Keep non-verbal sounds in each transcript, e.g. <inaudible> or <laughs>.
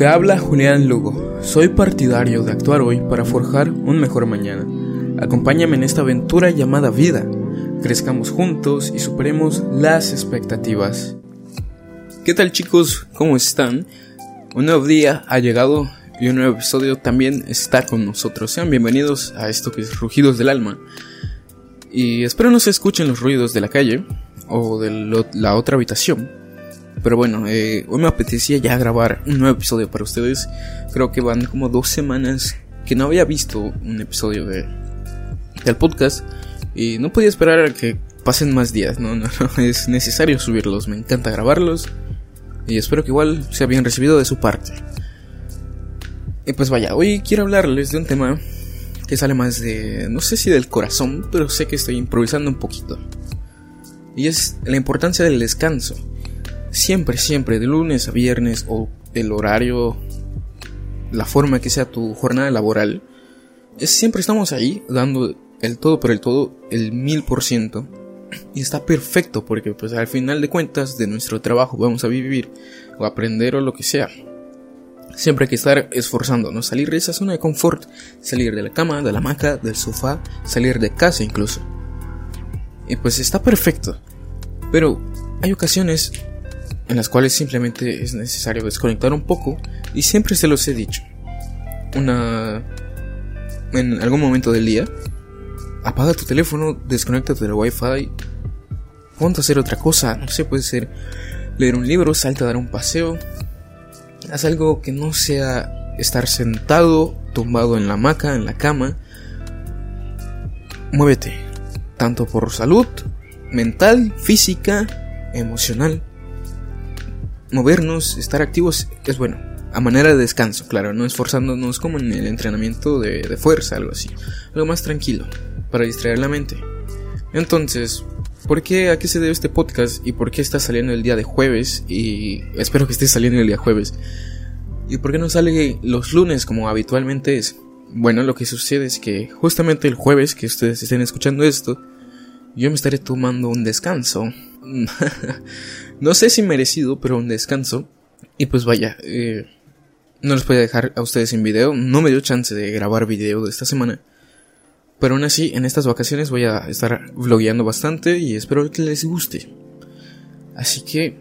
Te habla Julián Lugo. Soy partidario de actuar hoy para forjar un mejor mañana. Acompáñame en esta aventura llamada vida. Crezcamos juntos y superemos las expectativas. ¿Qué tal chicos? ¿Cómo están? Un nuevo día ha llegado y un nuevo episodio también está con nosotros. Sean bienvenidos a esto que es Rugidos del Alma. Y espero no se escuchen los ruidos de la calle o de la otra habitación. Pero bueno, eh, hoy me apetecía ya grabar un nuevo episodio para ustedes. Creo que van como dos semanas que no había visto un episodio de, del podcast. Y no podía esperar a que pasen más días. No, <laughs> no, no, es necesario subirlos. Me encanta grabarlos. Y espero que igual sea bien recibido de su parte. Y pues vaya, hoy quiero hablarles de un tema que sale más de, no sé si del corazón, pero sé que estoy improvisando un poquito. Y es la importancia del descanso. Siempre, siempre, de lunes a viernes o el horario, la forma que sea tu jornada laboral, es, siempre estamos ahí dando el todo por el todo, el mil por ciento. Y está perfecto porque pues al final de cuentas de nuestro trabajo vamos a vivir o aprender o lo que sea. Siempre hay que estar esforzándonos, salir de esa zona de confort, salir de la cama, de la hamaca, del sofá, salir de casa incluso. Y pues está perfecto. Pero hay ocasiones en las cuales simplemente es necesario desconectar un poco y siempre se los he dicho. Una en algún momento del día apaga tu teléfono, desconéctate del wifi, ponte a hacer otra cosa, no sé, puede ser leer un libro, salta a dar un paseo, haz algo que no sea estar sentado, tumbado en la hamaca, en la cama. Muévete, tanto por salud mental, física, emocional. Movernos, estar activos es bueno, a manera de descanso, claro, no esforzándonos como en el entrenamiento de, de fuerza, algo así, algo más tranquilo, para distraer la mente. Entonces, ¿por qué, a qué se debe este podcast y por qué está saliendo el día de jueves? Y espero que esté saliendo el día jueves. ¿Y por qué no sale los lunes como habitualmente es? Bueno, lo que sucede es que justamente el jueves que ustedes estén escuchando esto, yo me estaré tomando un descanso. <laughs> no sé si merecido, pero un descanso. Y pues vaya, eh, no les voy a dejar a ustedes sin video. No me dio chance de grabar video de esta semana. Pero aún así, en estas vacaciones voy a estar vlogueando bastante y espero que les guste. Así que,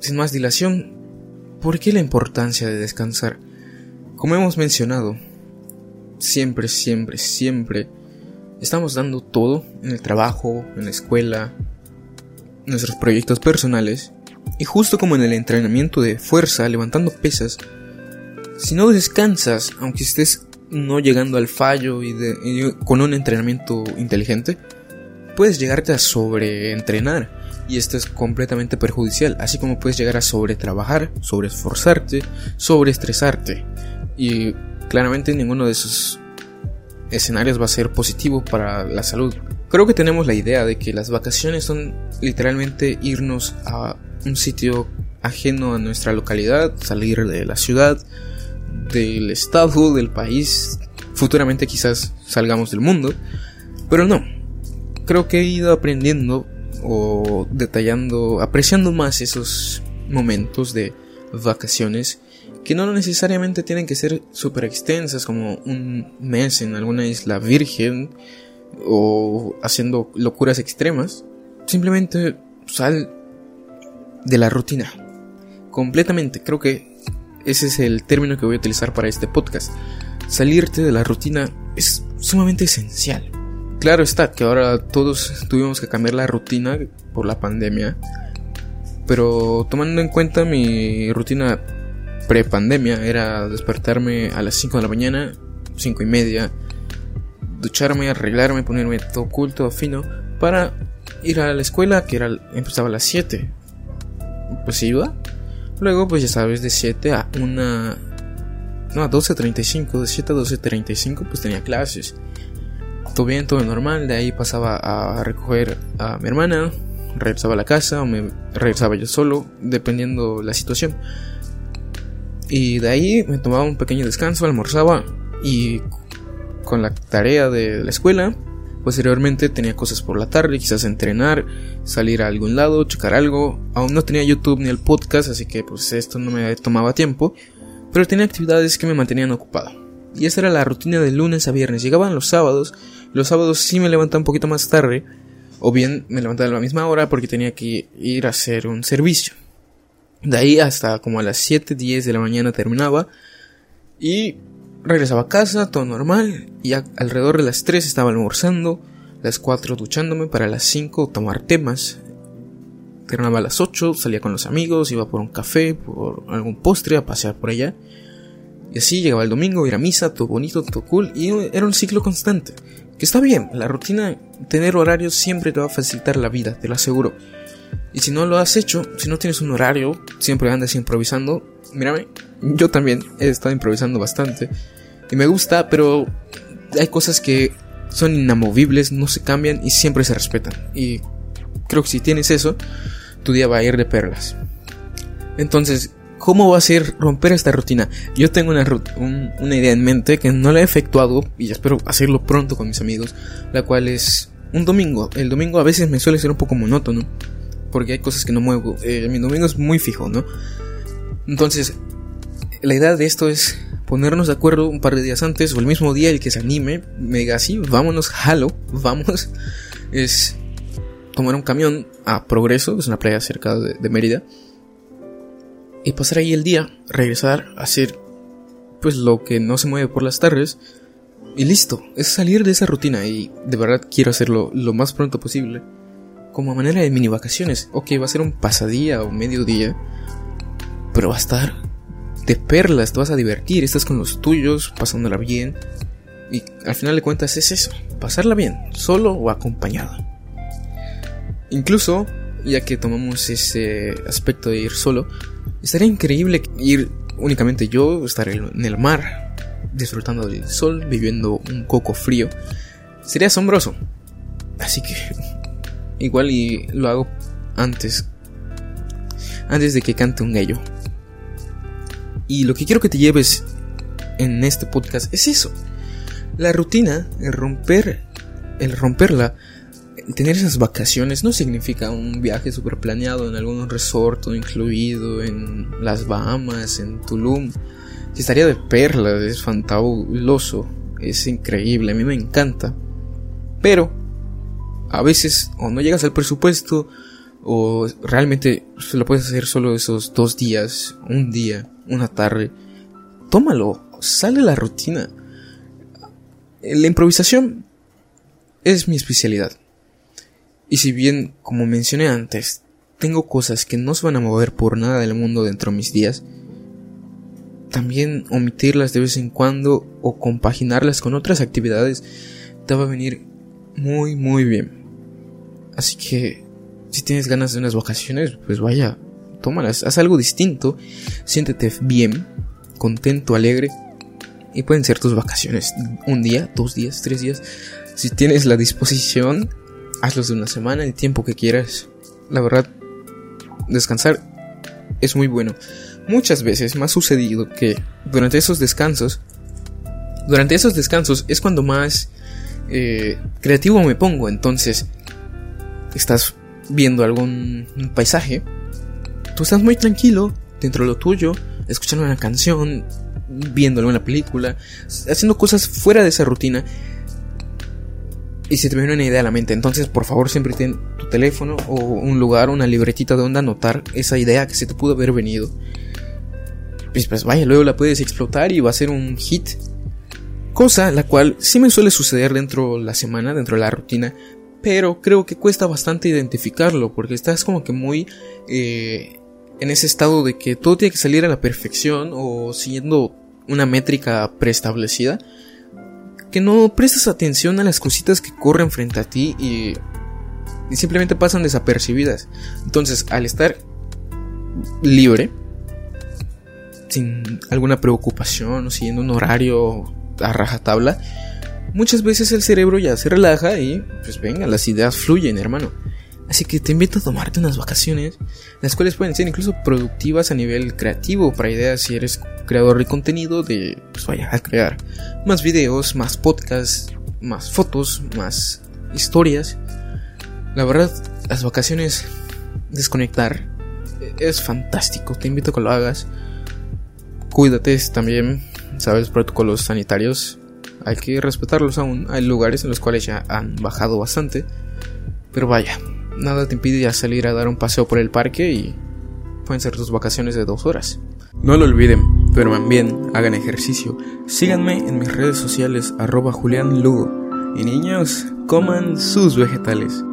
sin más dilación, ¿por qué la importancia de descansar? Como hemos mencionado, siempre, siempre, siempre estamos dando todo en el trabajo, en la escuela, nuestros proyectos personales. Y justo como en el entrenamiento de fuerza, levantando pesas, si no descansas, aunque estés no llegando al fallo y, con un entrenamiento inteligente, puedes llegarte a sobreentrenar y esto es completamente perjudicial, así como puedes llegar a sobretrabajar, sobreesforzarte, sobreestresarte y claramente ninguno de esos escenarios va a ser positivo para la salud. Creo que tenemos la idea de que las vacaciones son literalmente irnos a un sitio ajeno a nuestra localidad, salir de la ciudad, del estado, del país, futuramente quizás salgamos del mundo, pero no. Creo que he ido aprendiendo o detallando, apreciando más esos momentos de vacaciones que no necesariamente tienen que ser súper extensas como un mes en alguna isla virgen o haciendo locuras extremas. Simplemente sal de la rutina. Completamente. Creo que ese es el término que voy a utilizar para este podcast. Salirte de la rutina es sumamente esencial. Claro está que ahora todos tuvimos que cambiar la rutina por la pandemia. Pero tomando en cuenta mi rutina pre-pandemia era despertarme a las 5 de la mañana, 5 y media, ducharme, arreglarme, ponerme todo culto, fino, para ir a la escuela que era, empezaba a las 7. Pues iba. Luego, pues ya sabes, de 7 a una... No, a 12.35, de 7 a 12.35 pues tenía clases. Todo bien, todo normal, de ahí pasaba a recoger a mi hermana, regresaba a la casa o me regresaba yo solo, dependiendo la situación. Y de ahí me tomaba un pequeño descanso, almorzaba y con la tarea de la escuela. Posteriormente tenía cosas por la tarde, quizás entrenar, salir a algún lado, checar algo. Aún no tenía YouTube ni el podcast, así que pues esto no me tomaba tiempo. pero tenía actividades que me mantenían ocupado. Y esa era la rutina de lunes a viernes. Llegaban los sábados, los sábados sí me levantaba un poquito más tarde, o bien me levantaba a la misma hora porque tenía que ir a hacer un servicio. De ahí hasta como a las 7, 10 de la mañana terminaba y regresaba a casa, todo normal, y alrededor de las 3 estaba almorzando, las 4 duchándome, para las 5 tomar temas, terminaba a las 8, salía con los amigos, iba por un café, por algún postre, a pasear por allá. Y así llegaba el domingo, ir a misa, todo bonito, todo cool, y era un ciclo constante. Que está bien, la rutina, tener horarios siempre te va a facilitar la vida, te lo aseguro. Y si no lo has hecho, si no tienes un horario, siempre andas improvisando. Mírame, yo también he estado improvisando bastante. Y me gusta, pero hay cosas que son inamovibles, no se cambian y siempre se respetan. Y creo que si tienes eso, tu día va a ir de perlas. Entonces, ¿cómo va a ser romper esta rutina? Yo tengo una, una idea en mente que no la he efectuado y espero hacerlo pronto con mis amigos, la cual es un domingo. El domingo a veces me suele ser un poco monótono, porque hay cosas que no muevo. Eh, mi domingo es muy fijo, ¿no? Entonces, la idea de esto es ponernos de acuerdo un par de días antes o el mismo día el que se anime, me diga así, vámonos, jalo, <laughs> vamos. Es tomar un camión a Progreso, que es una playa cerca de, Mérida, y pasar ahí el día, regresar, hacer pues lo que no se mueve por las tardes, y listo, es salir de esa rutina y de verdad quiero hacerlo lo más pronto posible, como manera de mini vacaciones. Ok, va a ser un pasadía o mediodía, pero va a estar de perlas, te vas a divertir, estás con los tuyos, pasándola bien. Y al final de cuentas es eso, pasarla bien, solo o acompañado. Incluso, ya que tomamos ese aspecto de ir solo, estaría increíble ir únicamente yo, estar en el mar, disfrutando del sol, viviendo un coco frío. Sería asombroso. Así que igual y lo hago antes antes de que cante un gallo. Y lo que quiero que te lleves en este podcast es eso. La rutina, el romper el romperla tener esas vacaciones no significa un viaje super planeado en algún resort incluido en las Bahamas, en Tulum. Estaría de perla, es fantabuloso, es increíble, a mí me encanta. Pero a veces o no llegas al presupuesto o realmente se lo puedes hacer solo esos dos días, un día, una tarde. Tómalo, sale la rutina. La improvisación es mi especialidad. Y si bien, como mencioné antes, tengo cosas que no se van a mover por nada del mundo dentro de mis días, también omitirlas de vez en cuando o compaginarlas con otras actividades te va a venir muy muy bien. Así que si tienes ganas de unas vacaciones, pues vaya, tómalas, haz algo distinto, siéntete bien, contento, alegre y pueden ser tus vacaciones un día, dos días, tres días. Si tienes la disposición, hazlos de una semana, el tiempo que quieras. La verdad, descansar es muy bueno. Muchas veces me ha sucedido que durante esos descansos, durante esos descansos es cuando más eh, creativo me pongo. Entonces, estás viendo algún paisaje, tú estás muy tranquilo dentro de lo tuyo, escuchando una canción, viendo alguna película, haciendo cosas fuera de esa rutina y se te viene una idea a la mente. Entonces, por favor, siempre ten tu teléfono o un lugar, una libretita donde anotar esa idea que se te pudo haber venido. Pues, pues vaya, luego la puedes explotar y va a ser un hit. Cosa la cual sí me suele suceder dentro de la semana, dentro de la rutina, pero creo que cuesta bastante identificarlo porque estás como que muy eh, en ese estado de que todo tiene que salir a la perfección o siguiendo una métrica preestablecida que no prestas atención a las cositas que corren frente a ti y, simplemente pasan desapercibidas. Entonces, al estar libre, sin alguna preocupación o siguiendo un horario a rajatabla, muchas veces el cerebro ya se relaja y pues venga, las ideas fluyen, hermano. Así que te invito a tomarte unas vacaciones, las cuales pueden ser incluso productivas a nivel creativo para ideas si eres creador de contenido de, pues vaya, a crear más videos, más podcasts, más fotos, más historias. La verdad, las vacaciones, desconectar, es fantástico, te invito a que lo hagas. cuídate también, sabes, protocolos sanitarios, hay que respetarlos aún. Hay lugares en los cuales ya han bajado bastante, pero vaya, nada te impide ya salir a dar un paseo por el parque y pueden ser tus vacaciones de dos horas. No lo olviden, duerman bien, hagan ejercicio, síganme en mis redes sociales arroba Julián Lugo y niños, coman sus vegetales.